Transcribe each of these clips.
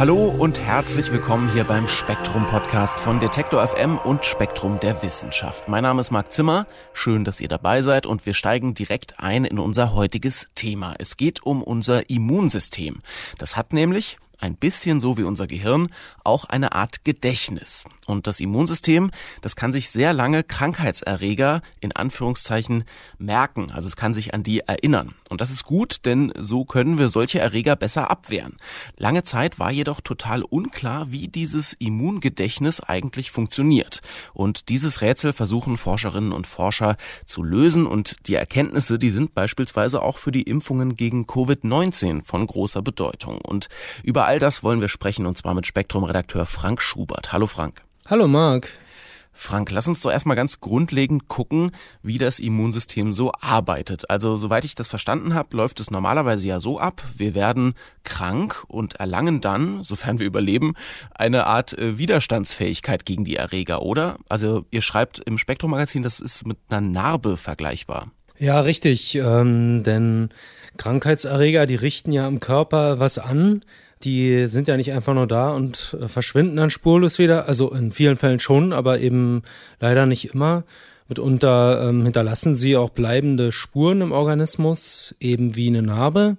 Hallo und herzlich willkommen hier beim Spektrum Podcast von Detektor FM und Spektrum der Wissenschaft. Mein Name ist Marc Zimmer. Schön, dass ihr dabei seid und wir steigen direkt ein in unser heutiges Thema. Es geht um unser Immunsystem. Das hat nämlich ein bisschen so wie unser Gehirn, auch eine Art Gedächtnis. Und das Immunsystem, das kann sich sehr lange Krankheitserreger in Anführungszeichen merken. Also es kann sich an die erinnern. Und das ist gut, denn so können wir solche Erreger besser abwehren. Lange Zeit war jedoch total unklar, wie dieses Immungedächtnis eigentlich funktioniert. Und dieses Rätsel versuchen Forscherinnen und Forscher zu lösen. Und die Erkenntnisse, die sind beispielsweise auch für die Impfungen gegen Covid-19 von großer Bedeutung. Und über all das wollen wir sprechen, und zwar mit Spektrum-Redakteur Frank Schubert. Hallo Frank. Hallo Marc. Frank, lass uns doch erstmal ganz grundlegend gucken, wie das Immunsystem so arbeitet. Also, soweit ich das verstanden habe, läuft es normalerweise ja so ab, wir werden krank und erlangen dann, sofern wir überleben, eine Art äh, Widerstandsfähigkeit gegen die Erreger, oder? Also, ihr schreibt im Spektrum-Magazin, das ist mit einer Narbe vergleichbar. Ja, richtig, ähm, denn Krankheitserreger, die richten ja im Körper was an, die sind ja nicht einfach nur da und äh, verschwinden dann spurlos wieder. Also in vielen Fällen schon, aber eben leider nicht immer. Mitunter ähm, hinterlassen sie auch bleibende Spuren im Organismus, eben wie eine Narbe.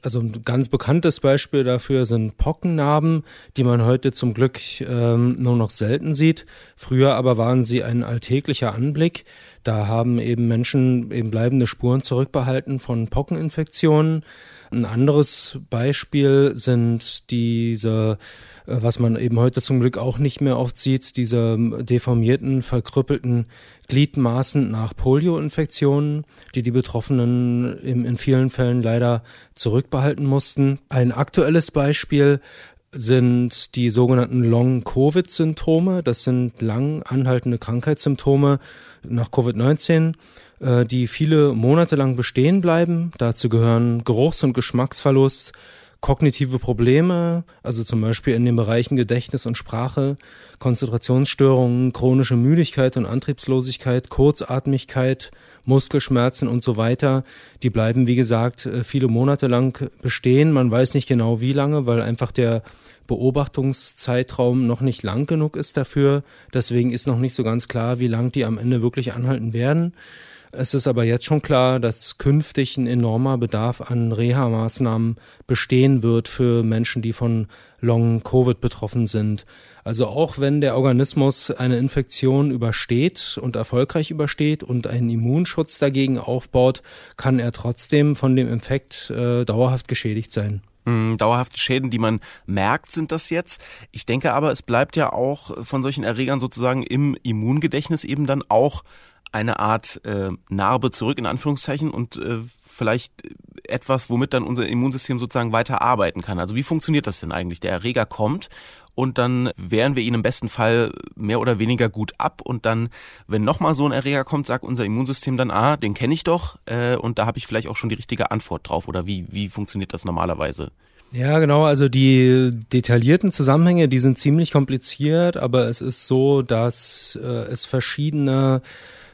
Also ein ganz bekanntes Beispiel dafür sind Pockennarben, die man heute zum Glück ähm, nur noch selten sieht. Früher aber waren sie ein alltäglicher Anblick. Da haben eben Menschen eben bleibende Spuren zurückbehalten von Pockeninfektionen. Ein anderes Beispiel sind diese, äh, was man eben heute zum Glück auch nicht mehr oft sieht, diese deformierten, verkrüppelten Gliedmaßen nach Polioinfektionen, die die Betroffenen in vielen Fällen leider zurückbehalten mussten. Ein aktuelles Beispiel sind die sogenannten Long-Covid-Symptome. Das sind lang anhaltende Krankheitssymptome nach Covid-19 äh, die viele Monate lang bestehen bleiben. Dazu gehören Geruchs- und Geschmacksverlust, kognitive Probleme, also zum Beispiel in den Bereichen Gedächtnis und Sprache, Konzentrationsstörungen, chronische Müdigkeit und Antriebslosigkeit, Kurzatmigkeit, Muskelschmerzen und so weiter. Die bleiben, wie gesagt, äh, viele Monate lang bestehen. Man weiß nicht genau wie lange, weil einfach der Beobachtungszeitraum noch nicht lang genug ist dafür. Deswegen ist noch nicht so ganz klar, wie lang die am Ende wirklich anhalten werden. Es ist aber jetzt schon klar, dass künftig ein enormer Bedarf an Reha-Maßnahmen bestehen wird für Menschen, die von Long-Covid betroffen sind. Also auch wenn der Organismus eine Infektion übersteht und erfolgreich übersteht und einen Immunschutz dagegen aufbaut, kann er trotzdem von dem Infekt äh, dauerhaft geschädigt sein. Hm, dauerhafte Schäden, die man merkt, sind das jetzt. Ich denke aber, es bleibt ja auch von solchen Erregern sozusagen im Immungedächtnis eben dann auch eine Art äh, Narbe zurück, in Anführungszeichen, und äh, vielleicht etwas, womit dann unser Immunsystem sozusagen weiter arbeiten kann. Also wie funktioniert das denn eigentlich? Der Erreger kommt und dann wehren wir ihn im besten Fall mehr oder weniger gut ab und dann, wenn nochmal so ein Erreger kommt, sagt unser Immunsystem dann, ah, den kenne ich doch äh, und da habe ich vielleicht auch schon die richtige Antwort drauf oder wie, wie funktioniert das normalerweise? Ja, genau. Also die detaillierten Zusammenhänge, die sind ziemlich kompliziert, aber es ist so, dass äh, es verschiedene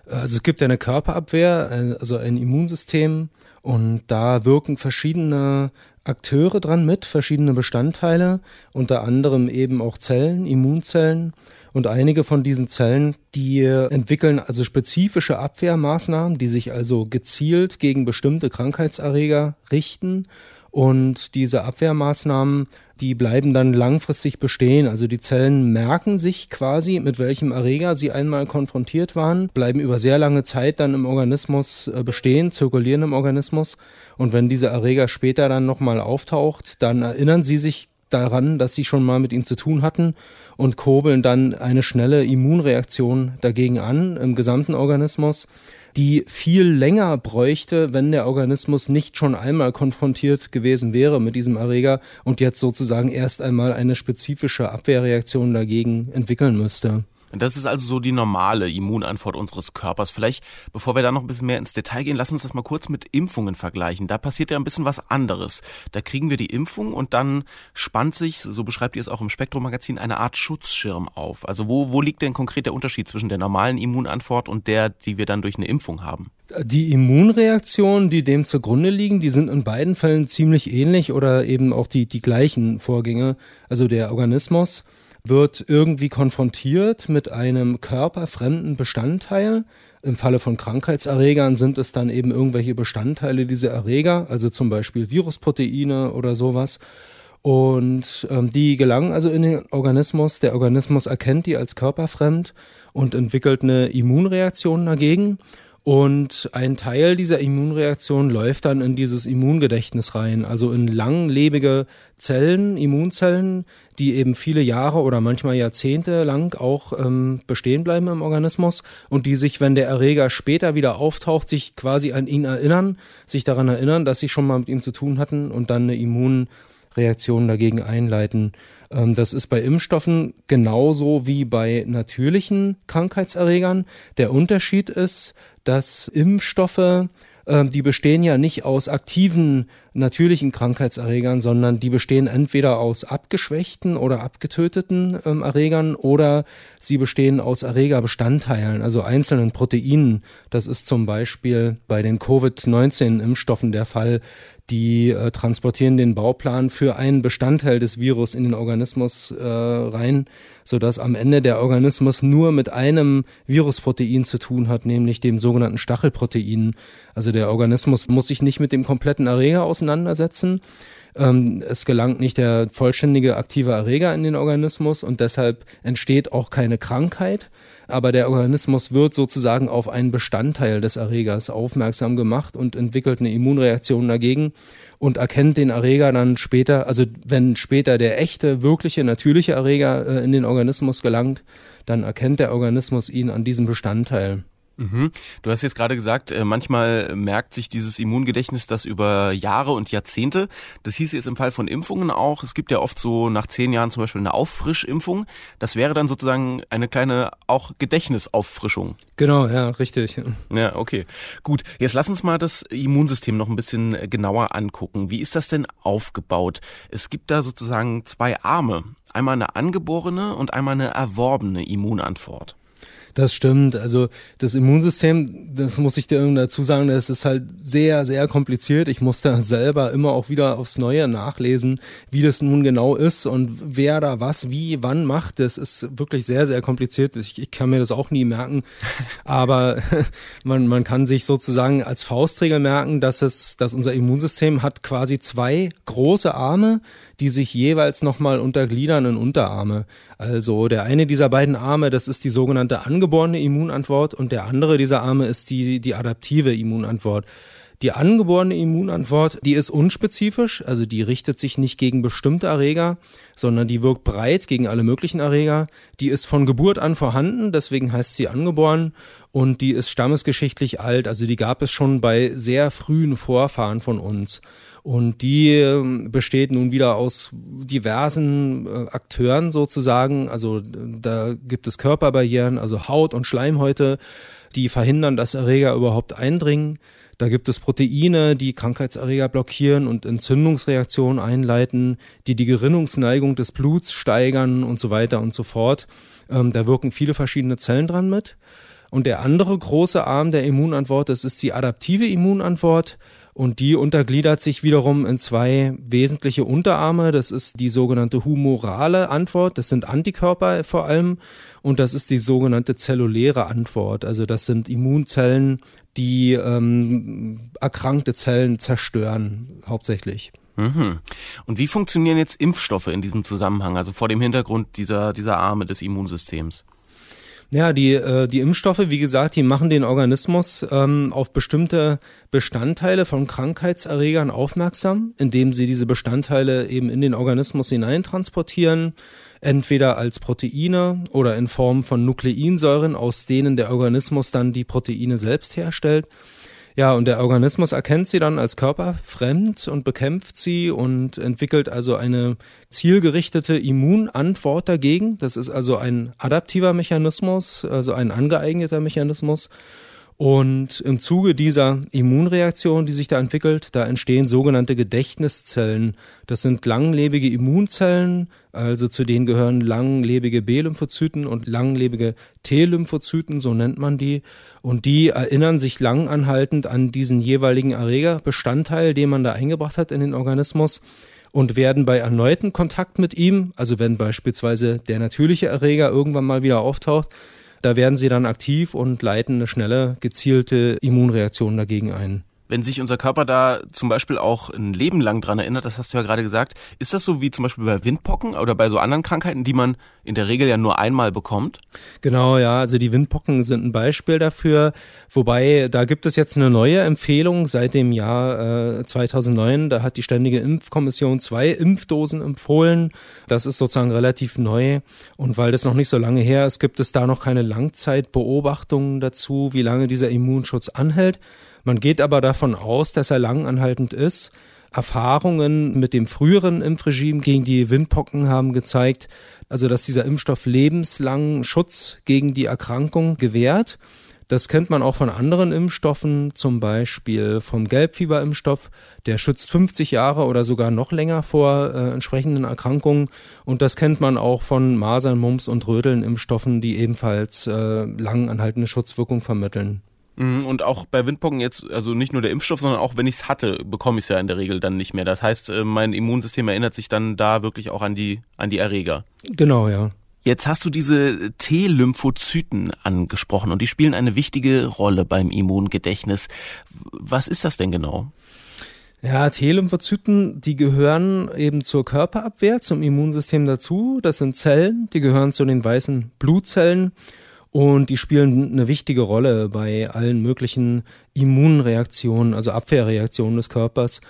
also es gibt eine Körperabwehr, also ein Immunsystem und da wirken verschiedene Akteure dran mit, verschiedene Bestandteile, unter anderem eben auch Zellen, Immunzellen. Und einige von diesen Zellen, die entwickeln also spezifische Abwehrmaßnahmen, die sich also gezielt gegen bestimmte Krankheitserreger richten und diese Abwehrmaßnahmen, die bleiben dann langfristig bestehen. Also die Zellen merken sich quasi, mit welchem Erreger sie einmal konfrontiert waren, bleiben über sehr lange Zeit dann im Organismus äh, bestehen, zirkulieren im Organismus. Und wenn dieser Erreger später dann nochmal auftaucht, dann erinnern sie sich daran, dass sie schon mal mit ihm zu tun hatten und kurbeln dann eine schnelle Immunreaktion dagegen an im gesamten Organismus die viel länger bräuchte, wenn der Organismus nicht schon einmal konfrontiert gewesen wäre mit diesem Erreger und jetzt sozusagen erst einmal eine spezifische Abwehrreaktion dagegen entwickeln müsste. Das ist also so die normale Immunantwort unseres Körpers. Vielleicht, bevor wir da noch ein bisschen mehr ins Detail gehen, lass uns das mal kurz mit Impfungen vergleichen. Da passiert ja ein bisschen was anderes. Da kriegen wir die Impfung und dann spannt sich, so beschreibt ihr es auch im Spektrum-Magazin, eine Art Schutzschirm auf. Also wo, wo liegt denn konkret der Unterschied zwischen der normalen Immunantwort und der, die wir dann durch eine Impfung haben? Die Immunreaktionen, die dem zugrunde liegen, die sind in beiden Fällen ziemlich ähnlich oder eben auch die, die gleichen Vorgänge. Also der Organismus wird irgendwie konfrontiert mit einem körperfremden Bestandteil. Im Falle von Krankheitserregern sind es dann eben irgendwelche Bestandteile dieser Erreger, also zum Beispiel Virusproteine oder sowas. Und ähm, die gelangen also in den Organismus. Der Organismus erkennt die als körperfremd und entwickelt eine Immunreaktion dagegen. Und ein Teil dieser Immunreaktion läuft dann in dieses Immungedächtnis rein, also in langlebige Zellen, Immunzellen, die eben viele Jahre oder manchmal Jahrzehnte lang auch ähm, bestehen bleiben im Organismus und die sich, wenn der Erreger später wieder auftaucht, sich quasi an ihn erinnern, sich daran erinnern, dass sie schon mal mit ihm zu tun hatten und dann eine Immunreaktion dagegen einleiten. Ähm, das ist bei Impfstoffen genauso wie bei natürlichen Krankheitserregern. Der Unterschied ist, dass Impfstoffe, äh, die bestehen ja nicht aus aktiven natürlichen Krankheitserregern, sondern die bestehen entweder aus abgeschwächten oder abgetöteten ähm, Erregern oder sie bestehen aus Erregerbestandteilen, also einzelnen Proteinen. Das ist zum Beispiel bei den Covid-19-Impfstoffen der Fall die äh, transportieren den Bauplan für einen Bestandteil des Virus in den Organismus äh, rein, sodass am Ende der Organismus nur mit einem Virusprotein zu tun hat, nämlich dem sogenannten Stachelprotein. Also der Organismus muss sich nicht mit dem kompletten Erreger auseinandersetzen. Ähm, es gelangt nicht der vollständige aktive Erreger in den Organismus und deshalb entsteht auch keine Krankheit aber der Organismus wird sozusagen auf einen Bestandteil des Erregers aufmerksam gemacht und entwickelt eine Immunreaktion dagegen und erkennt den Erreger dann später, also wenn später der echte, wirkliche, natürliche Erreger äh, in den Organismus gelangt, dann erkennt der Organismus ihn an diesem Bestandteil. Mhm. Du hast jetzt gerade gesagt, äh, manchmal merkt sich dieses Immungedächtnis das über Jahre und Jahrzehnte. Das hieß jetzt im Fall von Impfungen auch. Es gibt ja oft so nach zehn Jahren zum Beispiel eine Auffrischimpfung. Das wäre dann sozusagen eine kleine auch Gedächtnisauffrischung. Genau, ja, richtig. Ja, okay. Gut. Jetzt lass uns mal das Immunsystem noch ein bisschen genauer angucken. Wie ist das denn aufgebaut? Es gibt da sozusagen zwei Arme. Einmal eine angeborene und einmal eine erworbene Immunantwort. Das stimmt. Also das Immunsystem, das muss ich dir dazu sagen, das ist halt sehr, sehr kompliziert. Ich muss da selber immer auch wieder aufs Neue nachlesen, wie das nun genau ist und wer da was, wie, wann macht. Das ist wirklich sehr, sehr kompliziert. Ich, ich kann mir das auch nie merken. Aber man, man kann sich sozusagen als Faustregel merken, dass es, dass unser Immunsystem hat quasi zwei große Arme, die sich jeweils nochmal untergliedern in Unterarme. Also der eine dieser beiden Arme, das ist die sogenannte angeborene Immunantwort und der andere dieser Arme ist die, die adaptive Immunantwort. Die angeborene Immunantwort, die ist unspezifisch, also die richtet sich nicht gegen bestimmte Erreger, sondern die wirkt breit gegen alle möglichen Erreger. Die ist von Geburt an vorhanden, deswegen heißt sie angeboren und die ist stammesgeschichtlich alt, also die gab es schon bei sehr frühen Vorfahren von uns. Und die ähm, besteht nun wieder aus diversen äh, Akteuren sozusagen. Also da gibt es Körperbarrieren, also Haut und Schleimhäute, die verhindern, dass Erreger überhaupt eindringen. Da gibt es Proteine, die Krankheitserreger blockieren und Entzündungsreaktionen einleiten, die die Gerinnungsneigung des Bluts steigern und so weiter und so fort. Ähm, da wirken viele verschiedene Zellen dran mit. Und der andere große Arm der Immunantwort, das ist die adaptive Immunantwort. Und die untergliedert sich wiederum in zwei wesentliche Unterarme. Das ist die sogenannte humorale Antwort. Das sind Antikörper vor allem. Und das ist die sogenannte zelluläre Antwort. Also das sind Immunzellen, die ähm, erkrankte Zellen zerstören, hauptsächlich. Mhm. Und wie funktionieren jetzt Impfstoffe in diesem Zusammenhang, also vor dem Hintergrund dieser, dieser Arme des Immunsystems? Ja, die, äh, die Impfstoffe, wie gesagt, die machen den Organismus ähm, auf bestimmte Bestandteile von Krankheitserregern aufmerksam, indem sie diese Bestandteile eben in den Organismus hineintransportieren, entweder als Proteine oder in Form von Nukleinsäuren, aus denen der Organismus dann die Proteine selbst herstellt. Ja, und der Organismus erkennt sie dann als körperfremd und bekämpft sie und entwickelt also eine zielgerichtete Immunantwort dagegen. Das ist also ein adaptiver Mechanismus, also ein angeeigneter Mechanismus. Und im Zuge dieser Immunreaktion, die sich da entwickelt, da entstehen sogenannte Gedächtniszellen. Das sind langlebige Immunzellen, also zu denen gehören langlebige B-Lymphozyten und langlebige T-Lymphozyten, so nennt man die. Und die erinnern sich langanhaltend an diesen jeweiligen Erregerbestandteil, den man da eingebracht hat in den Organismus und werden bei erneuten Kontakt mit ihm, also wenn beispielsweise der natürliche Erreger irgendwann mal wieder auftaucht, da werden sie dann aktiv und leiten eine schnelle, gezielte Immunreaktion dagegen ein. Wenn sich unser Körper da zum Beispiel auch ein Leben lang dran erinnert, das hast du ja gerade gesagt, ist das so wie zum Beispiel bei Windpocken oder bei so anderen Krankheiten, die man in der Regel ja nur einmal bekommt? Genau, ja, also die Windpocken sind ein Beispiel dafür, wobei da gibt es jetzt eine neue Empfehlung seit dem Jahr äh, 2009, da hat die Ständige Impfkommission zwei Impfdosen empfohlen. Das ist sozusagen relativ neu und weil das noch nicht so lange her ist, gibt es da noch keine Langzeitbeobachtungen dazu, wie lange dieser Immunschutz anhält. Man geht aber davon aus, dass er langanhaltend ist. Erfahrungen mit dem früheren Impfregime gegen die Windpocken haben gezeigt, also dass dieser Impfstoff lebenslangen Schutz gegen die Erkrankung gewährt. Das kennt man auch von anderen Impfstoffen, zum Beispiel vom Gelbfieberimpfstoff. Der schützt 50 Jahre oder sogar noch länger vor äh, entsprechenden Erkrankungen. Und das kennt man auch von Masern, Mumps und Röteln-Impfstoffen, die ebenfalls äh, lang anhaltende Schutzwirkung vermitteln. Mhm, und auch bei Windpocken jetzt, also nicht nur der Impfstoff, sondern auch wenn ich es hatte, bekomme ich es ja in der Regel dann nicht mehr. Das heißt, äh, mein Immunsystem erinnert sich dann da wirklich auch an die, an die Erreger. Genau, ja. Jetzt hast du diese T-Lymphozyten angesprochen und die spielen eine wichtige Rolle beim Immungedächtnis. Was ist das denn genau? Ja, T-Lymphozyten, die gehören eben zur Körperabwehr, zum Immunsystem dazu. Das sind Zellen, die gehören zu den weißen Blutzellen und die spielen eine wichtige Rolle bei allen möglichen Immunreaktionen, also Abwehrreaktionen des Körpers.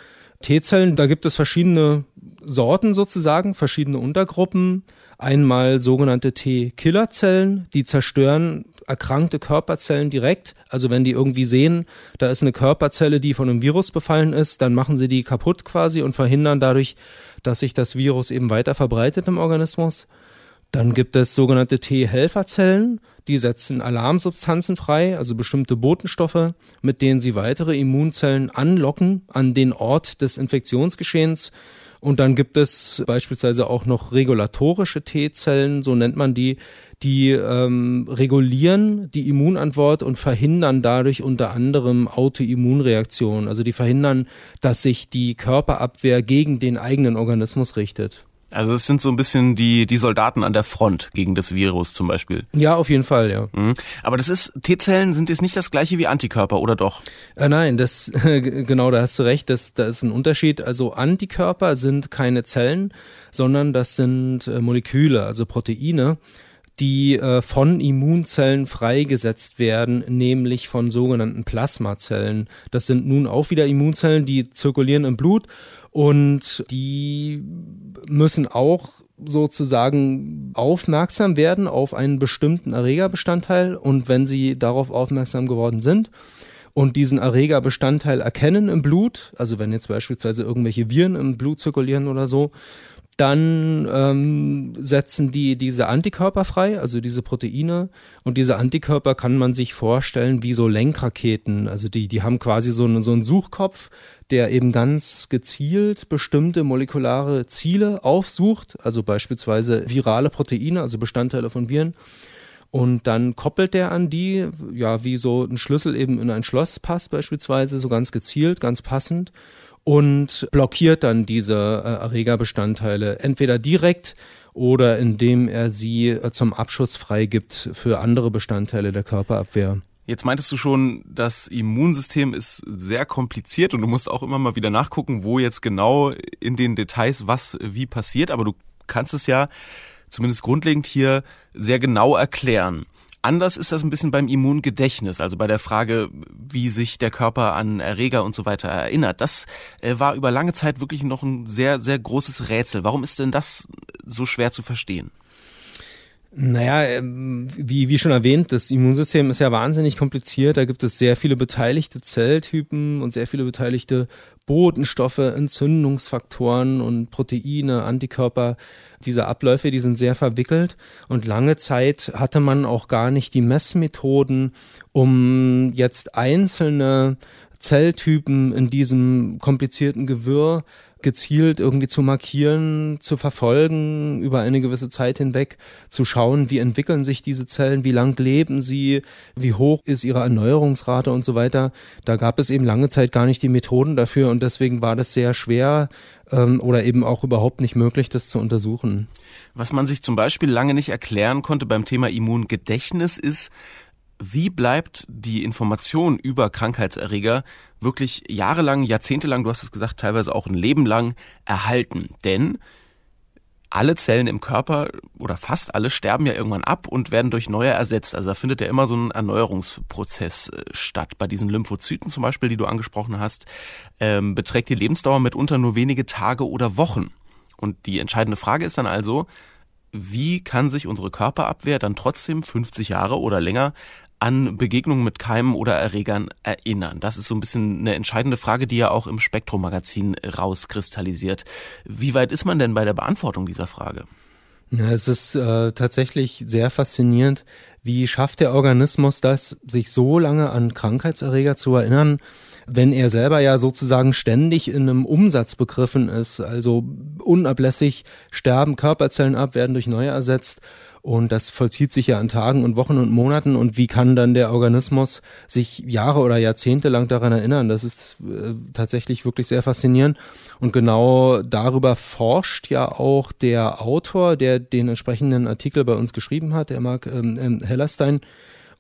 T-Zellen, da gibt es verschiedene Sorten sozusagen, verschiedene Untergruppen. Einmal sogenannte T-Killerzellen, die zerstören erkrankte Körperzellen direkt. Also wenn die irgendwie sehen, da ist eine Körperzelle, die von einem Virus befallen ist, dann machen sie die kaputt quasi und verhindern dadurch, dass sich das Virus eben weiter verbreitet im Organismus. Dann gibt es sogenannte T-Helferzellen, die setzen Alarmsubstanzen frei, also bestimmte Botenstoffe, mit denen sie weitere Immunzellen anlocken an den Ort des Infektionsgeschehens. Und dann gibt es beispielsweise auch noch regulatorische T-Zellen, so nennt man die, die ähm, regulieren die Immunantwort und verhindern dadurch unter anderem Autoimmunreaktionen. Also die verhindern, dass sich die Körperabwehr gegen den eigenen Organismus richtet. Also es sind so ein bisschen die, die Soldaten an der Front gegen das Virus zum Beispiel. Ja, auf jeden Fall, ja. Mhm. Aber das ist, T-Zellen sind jetzt nicht das gleiche wie Antikörper, oder doch? Äh, nein, das, genau, da hast du recht, das, da ist ein Unterschied. Also Antikörper sind keine Zellen, sondern das sind äh, Moleküle, also Proteine die äh, von Immunzellen freigesetzt werden, nämlich von sogenannten Plasmazellen. Das sind nun auch wieder Immunzellen, die zirkulieren im Blut und die müssen auch sozusagen aufmerksam werden auf einen bestimmten Erregerbestandteil. Und wenn sie darauf aufmerksam geworden sind und diesen Erregerbestandteil erkennen im Blut, also wenn jetzt beispielsweise irgendwelche Viren im Blut zirkulieren oder so, dann ähm, setzen die diese Antikörper frei, also diese Proteine. Und diese Antikörper kann man sich vorstellen wie so Lenkraketen. Also die, die haben quasi so, eine, so einen Suchkopf, der eben ganz gezielt bestimmte molekulare Ziele aufsucht, also beispielsweise virale Proteine, also Bestandteile von Viren. Und dann koppelt der an die, ja, wie so ein Schlüssel eben in ein Schloss passt beispielsweise, so ganz gezielt, ganz passend und blockiert dann diese äh, Erregerbestandteile entweder direkt oder indem er sie äh, zum Abschuss freigibt für andere Bestandteile der Körperabwehr. Jetzt meintest du schon, das Immunsystem ist sehr kompliziert und du musst auch immer mal wieder nachgucken, wo jetzt genau in den Details was wie passiert, aber du kannst es ja zumindest grundlegend hier sehr genau erklären. Anders ist das ein bisschen beim Immungedächtnis, also bei der Frage, wie sich der Körper an Erreger und so weiter erinnert. Das äh, war über lange Zeit wirklich noch ein sehr, sehr großes Rätsel. Warum ist denn das so schwer zu verstehen? Naja, ähm, wie, wie schon erwähnt, das Immunsystem ist ja wahnsinnig kompliziert. Da gibt es sehr viele beteiligte Zelltypen und sehr viele beteiligte Botenstoffe, Entzündungsfaktoren und Proteine, Antikörper. Diese Abläufe, die sind sehr verwickelt. Und lange Zeit hatte man auch gar nicht die Messmethoden, um jetzt einzelne Zelltypen in diesem komplizierten Gewirr gezielt irgendwie zu markieren, zu verfolgen über eine gewisse Zeit hinweg, zu schauen, wie entwickeln sich diese Zellen, wie lang leben sie, wie hoch ist ihre Erneuerungsrate und so weiter. Da gab es eben lange Zeit gar nicht die Methoden dafür und deswegen war das sehr schwer ähm, oder eben auch überhaupt nicht möglich, das zu untersuchen. Was man sich zum Beispiel lange nicht erklären konnte beim Thema Immungedächtnis ist, wie bleibt die Information über Krankheitserreger wirklich jahrelang, jahrzehntelang, du hast es gesagt, teilweise auch ein Leben lang erhalten? Denn alle Zellen im Körper oder fast alle sterben ja irgendwann ab und werden durch neue ersetzt. Also da findet ja immer so ein Erneuerungsprozess äh, statt. Bei diesen Lymphozyten zum Beispiel, die du angesprochen hast, ähm, beträgt die Lebensdauer mitunter nur wenige Tage oder Wochen. Und die entscheidende Frage ist dann also, wie kann sich unsere Körperabwehr dann trotzdem 50 Jahre oder länger an Begegnungen mit Keimen oder Erregern erinnern? Das ist so ein bisschen eine entscheidende Frage, die ja auch im Spektrum-Magazin rauskristallisiert. Wie weit ist man denn bei der Beantwortung dieser Frage? Ja, es ist äh, tatsächlich sehr faszinierend, wie schafft der Organismus das, sich so lange an Krankheitserreger zu erinnern, wenn er selber ja sozusagen ständig in einem Umsatz begriffen ist. Also unablässig sterben Körperzellen ab, werden durch neue ersetzt und das vollzieht sich ja an Tagen und Wochen und Monaten. Und wie kann dann der Organismus sich Jahre oder Jahrzehnte lang daran erinnern? Das ist äh, tatsächlich wirklich sehr faszinierend. Und genau darüber forscht ja auch der Autor, der den entsprechenden Artikel bei uns geschrieben hat, der Mark ähm, ähm Hellerstein.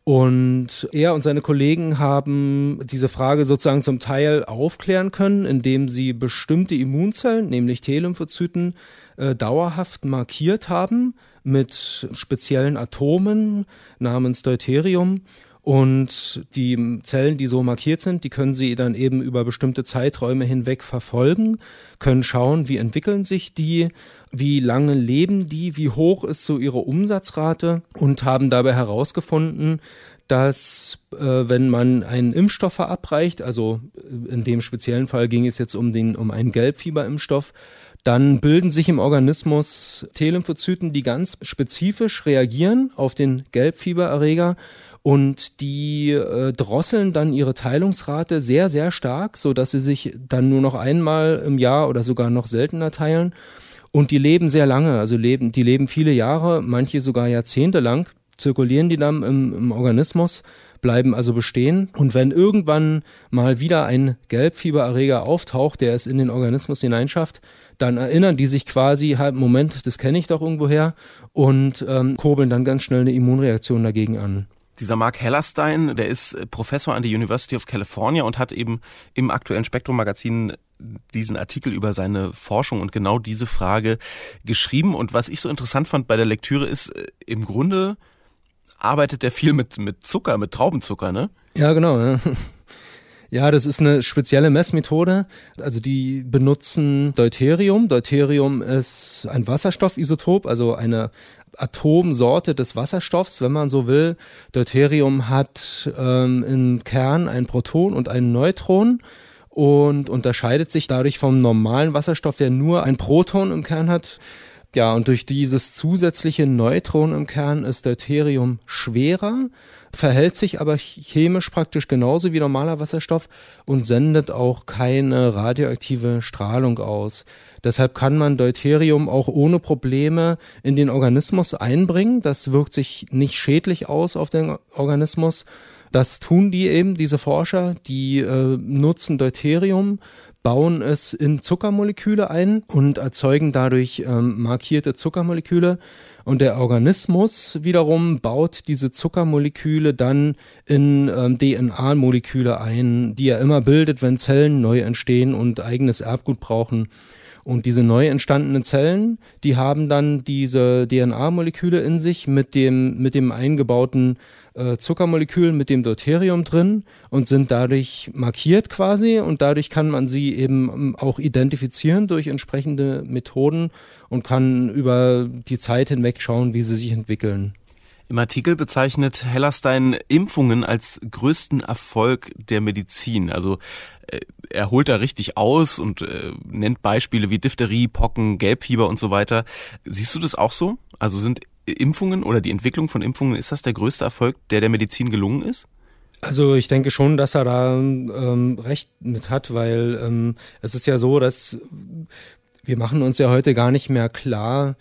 Und er und seine Kollegen haben diese Frage sozusagen zum Teil aufklären können, indem sie bestimmte Immunzellen, nämlich T-Lymphozyten, äh, dauerhaft markiert haben mit speziellen Atomen namens Deuterium. Und die Zellen, die so markiert sind, die können Sie dann eben über bestimmte Zeiträume hinweg verfolgen, können schauen, wie entwickeln sich die, wie lange leben die, wie hoch ist so ihre Umsatzrate und haben dabei herausgefunden, dass äh, wenn man einen Impfstoff verabreicht, also in dem speziellen Fall ging es jetzt um, den, um einen Gelbfieberimpfstoff, dann bilden sich im Organismus T-Lymphozyten, die ganz spezifisch reagieren auf den Gelbfiebererreger und die äh, drosseln dann ihre Teilungsrate sehr, sehr stark, so dass sie sich dann nur noch einmal im Jahr oder sogar noch seltener teilen. Und die leben sehr lange, also leben, die leben viele Jahre, manche sogar Jahrzehnte lang, zirkulieren die dann im, im Organismus, bleiben also bestehen. Und wenn irgendwann mal wieder ein Gelbfiebererreger auftaucht, der es in den Organismus hineinschafft, dann erinnern die sich quasi, halt, Moment, das kenne ich doch irgendwoher und ähm, kurbeln dann ganz schnell eine Immunreaktion dagegen an. Dieser Mark Hellerstein, der ist äh, Professor an der University of California und hat eben im aktuellen Spektrum-Magazin diesen Artikel über seine Forschung und genau diese Frage geschrieben. Und was ich so interessant fand bei der Lektüre ist, äh, im Grunde arbeitet er viel mit, mit Zucker, mit Traubenzucker, ne? Ja, genau. Ja. Ja, das ist eine spezielle Messmethode. Also die benutzen Deuterium. Deuterium ist ein Wasserstoffisotop, also eine Atomsorte des Wasserstoffs, wenn man so will. Deuterium hat ähm, im Kern ein Proton und ein Neutron und unterscheidet sich dadurch vom normalen Wasserstoff, der nur ein Proton im Kern hat. Ja, und durch dieses zusätzliche Neutron im Kern ist Deuterium schwerer verhält sich aber chemisch praktisch genauso wie normaler Wasserstoff und sendet auch keine radioaktive Strahlung aus. Deshalb kann man Deuterium auch ohne Probleme in den Organismus einbringen. Das wirkt sich nicht schädlich aus auf den Organismus. Das tun die eben, diese Forscher, die äh, nutzen Deuterium, bauen es in Zuckermoleküle ein und erzeugen dadurch ähm, markierte Zuckermoleküle. Und der Organismus wiederum baut diese Zuckermoleküle dann in ähm, DNA-Moleküle ein, die er immer bildet, wenn Zellen neu entstehen und eigenes Erbgut brauchen. Und diese neu entstandenen Zellen, die haben dann diese DNA-Moleküle in sich mit dem, mit dem eingebauten äh, Zuckermolekülen mit dem Deuterium drin und sind dadurch markiert quasi und dadurch kann man sie eben ähm, auch identifizieren durch entsprechende Methoden und kann über die Zeit hinweg schauen, wie sie sich entwickeln. Im Artikel bezeichnet Hellerstein Impfungen als größten Erfolg der Medizin. Also äh, er holt da richtig aus und äh, nennt Beispiele wie Diphtherie, Pocken, Gelbfieber und so weiter. Siehst du das auch so? Also sind Impfungen oder die Entwicklung von Impfungen, ist das der größte Erfolg, der der Medizin gelungen ist? Also ich denke schon, dass er da ähm, recht mit hat, weil ähm, es ist ja so, dass wir machen uns ja heute gar nicht mehr klar,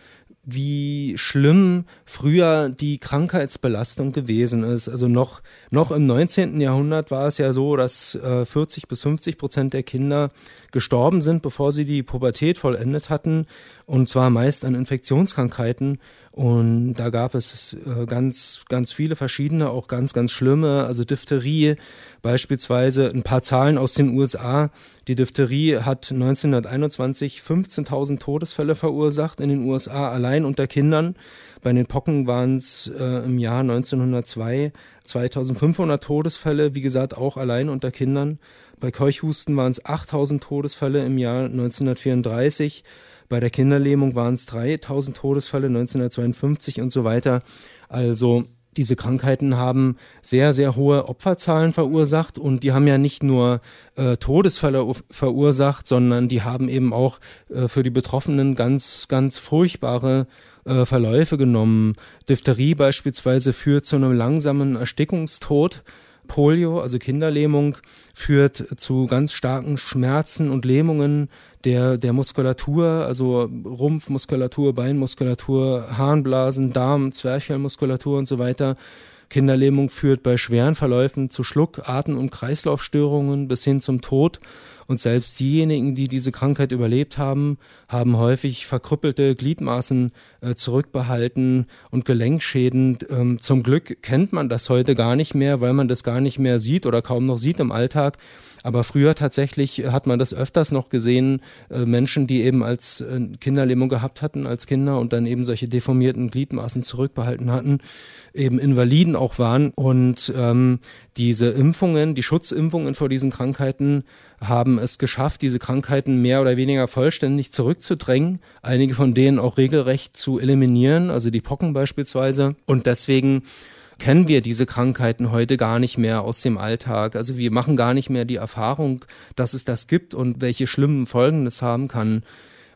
wie schlimm früher die Krankheitsbelastung gewesen ist. Also noch, noch im 19. Jahrhundert war es ja so, dass äh, 40 bis 50 Prozent der Kinder gestorben sind, bevor sie die Pubertät vollendet hatten. Und zwar meist an Infektionskrankheiten. Und da gab es äh, ganz, ganz viele verschiedene, auch ganz, ganz schlimme, also Diphtherie beispielsweise. Ein paar Zahlen aus den USA. Die Diphtherie hat 1921 15.000 Todesfälle verursacht in den USA allein unter Kindern. Bei den Pocken waren es äh, im Jahr 1902 2500 Todesfälle, wie gesagt, auch allein unter Kindern. Bei Keuchhusten waren es 8000 Todesfälle im Jahr 1934. Bei der Kinderlähmung waren es 3000 Todesfälle 1952 und so weiter. Also diese Krankheiten haben sehr, sehr hohe Opferzahlen verursacht und die haben ja nicht nur äh, Todesfälle verursacht, sondern die haben eben auch äh, für die Betroffenen ganz, ganz furchtbare äh, Verläufe genommen. Diphtherie beispielsweise führt zu einem langsamen Erstickungstod. Polio, also Kinderlähmung, führt zu ganz starken Schmerzen und Lähmungen der, der Muskulatur, also Rumpfmuskulatur, Beinmuskulatur, Harnblasen, Darm, Zwerchfellmuskulatur und so weiter. Kinderlähmung führt bei schweren Verläufen zu Schluck-, Atem- und Kreislaufstörungen bis hin zum Tod. Und selbst diejenigen, die diese Krankheit überlebt haben, haben häufig verkrüppelte Gliedmaßen äh, zurückbehalten und Gelenkschäden. Ähm, zum Glück kennt man das heute gar nicht mehr, weil man das gar nicht mehr sieht oder kaum noch sieht im Alltag. Aber früher tatsächlich hat man das öfters noch gesehen, äh, Menschen, die eben als äh, Kinderlähmung gehabt hatten als Kinder und dann eben solche deformierten Gliedmaßen zurückbehalten hatten, eben Invaliden auch waren. Und ähm, diese Impfungen, die Schutzimpfungen vor diesen Krankheiten haben es geschafft, diese Krankheiten mehr oder weniger vollständig zurückzudrängen, einige von denen auch regelrecht zu eliminieren, also die Pocken beispielsweise. Und deswegen kennen wir diese Krankheiten heute gar nicht mehr aus dem Alltag. Also wir machen gar nicht mehr die Erfahrung, dass es das gibt und welche schlimmen Folgen es haben kann.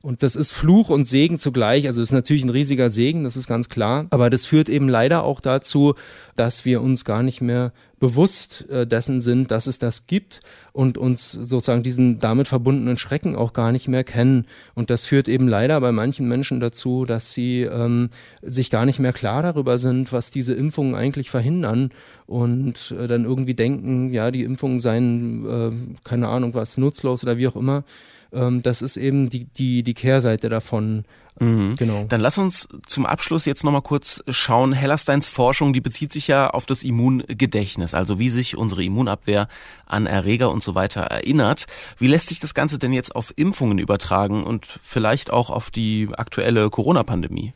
Und das ist Fluch und Segen zugleich. Also es ist natürlich ein riesiger Segen, das ist ganz klar. Aber das führt eben leider auch dazu, dass wir uns gar nicht mehr bewusst äh, dessen sind, dass es das gibt und uns sozusagen diesen damit verbundenen Schrecken auch gar nicht mehr kennen. Und das führt eben leider bei manchen Menschen dazu, dass sie ähm, sich gar nicht mehr klar darüber sind, was diese Impfungen eigentlich verhindern und äh, dann irgendwie denken, ja, die Impfungen seien, äh, keine Ahnung was, nutzlos oder wie auch immer. Ähm, das ist eben die, die, die Kehrseite davon. Mhm. Genau. Dann lass uns zum Abschluss jetzt nochmal kurz schauen. Hellersteins Forschung, die bezieht sich ja auf das Immungedächtnis, also wie sich unsere Immunabwehr an Erreger und so weiter erinnert. Wie lässt sich das Ganze denn jetzt auf Impfungen übertragen und vielleicht auch auf die aktuelle Corona-Pandemie?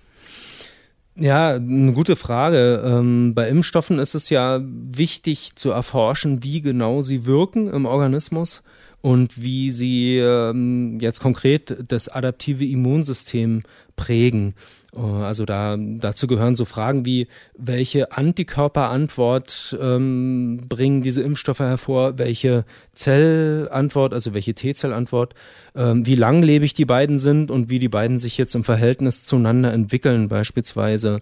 Ja, eine gute Frage. Ähm, bei Impfstoffen ist es ja wichtig zu erforschen, wie genau sie wirken im Organismus und wie sie ähm, jetzt konkret das adaptive Immunsystem prägen. Äh, also da, dazu gehören so Fragen wie, welche Antikörperantwort ähm, bringen diese Impfstoffe hervor, welche Zellantwort, also welche T-Zellantwort, ähm, wie langlebig die beiden sind und wie die beiden sich jetzt im Verhältnis zueinander entwickeln beispielsweise.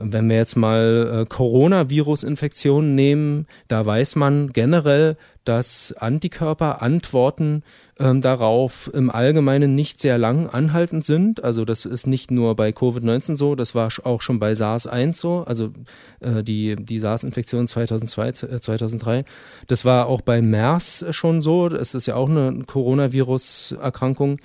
Wenn wir jetzt mal äh, Coronavirus-Infektionen nehmen, da weiß man generell, dass Antikörperantworten ähm, darauf im Allgemeinen nicht sehr lang anhaltend sind. Also das ist nicht nur bei Covid-19 so, das war auch schon bei SARS-1 so, also äh, die, die SARS-Infektion 2002, äh, 2003. Das war auch bei MERS schon so, das ist ja auch eine Coronavirus-Erkrankung.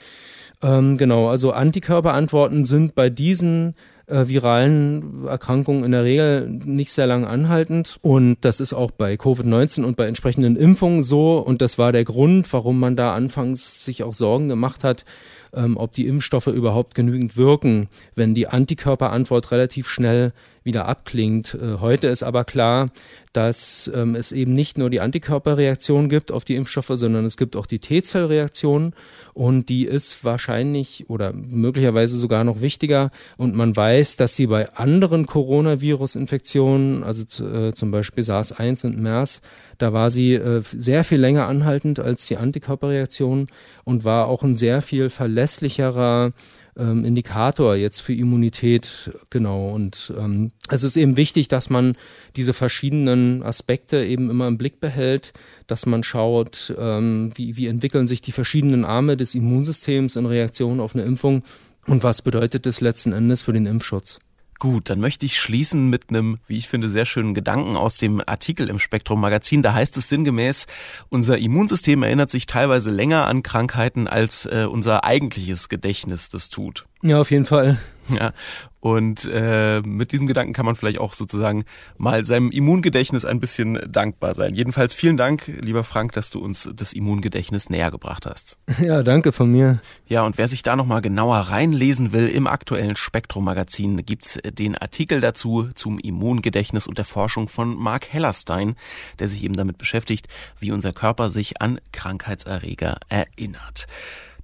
Ähm, genau, also Antikörperantworten sind bei diesen äh, viralen Erkrankungen in der Regel nicht sehr lange anhaltend. Und das ist auch bei Covid-19 und bei entsprechenden Impfungen so. Und das war der Grund, warum man da anfangs sich auch Sorgen gemacht hat, ähm, ob die Impfstoffe überhaupt genügend wirken, wenn die Antikörperantwort relativ schnell wieder abklingt. Äh, heute ist aber klar, dass ähm, es eben nicht nur die Antikörperreaktion gibt auf die Impfstoffe, sondern es gibt auch die T-Zellreaktion und die ist wahrscheinlich oder möglicherweise sogar noch wichtiger und man weiß, dass sie bei anderen Coronavirus-Infektionen, also äh, zum Beispiel SARS-1 und MERS, da war sie äh, sehr viel länger anhaltend als die Antikörperreaktion und war auch ein sehr viel verlässlicherer ähm, Indikator jetzt für Immunität, genau. Und ähm, es ist eben wichtig, dass man diese verschiedenen Aspekte eben immer im Blick behält, dass man schaut, ähm, wie, wie entwickeln sich die verschiedenen Arme des Immunsystems in Reaktion auf eine Impfung und was bedeutet das letzten Endes für den Impfschutz. Gut, dann möchte ich schließen mit einem, wie ich finde, sehr schönen Gedanken aus dem Artikel im Spektrum Magazin. Da heißt es sinngemäß, unser Immunsystem erinnert sich teilweise länger an Krankheiten, als äh, unser eigentliches Gedächtnis das tut. Ja, auf jeden Fall. Ja, und äh, mit diesem Gedanken kann man vielleicht auch sozusagen mal seinem Immungedächtnis ein bisschen dankbar sein. Jedenfalls vielen Dank, lieber Frank, dass du uns das Immungedächtnis näher gebracht hast. Ja, danke von mir. Ja, und wer sich da nochmal genauer reinlesen will, im aktuellen Spektrum-Magazin gibt's den Artikel dazu zum Immungedächtnis und der Forschung von Mark Hellerstein, der sich eben damit beschäftigt, wie unser Körper sich an Krankheitserreger erinnert.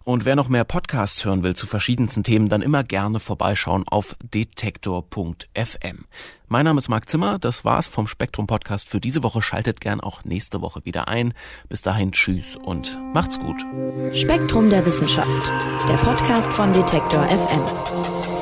Und wer noch mehr Podcasts hören will zu verschiedensten Themen, dann immer gerne vorbeischauen auf detektor.fm. Mein Name ist Marc Zimmer, das war's vom Spektrum Podcast für diese Woche. Schaltet gern auch nächste Woche wieder ein. Bis dahin, tschüss und macht's gut. Spektrum der Wissenschaft, der Podcast von Detektor FM.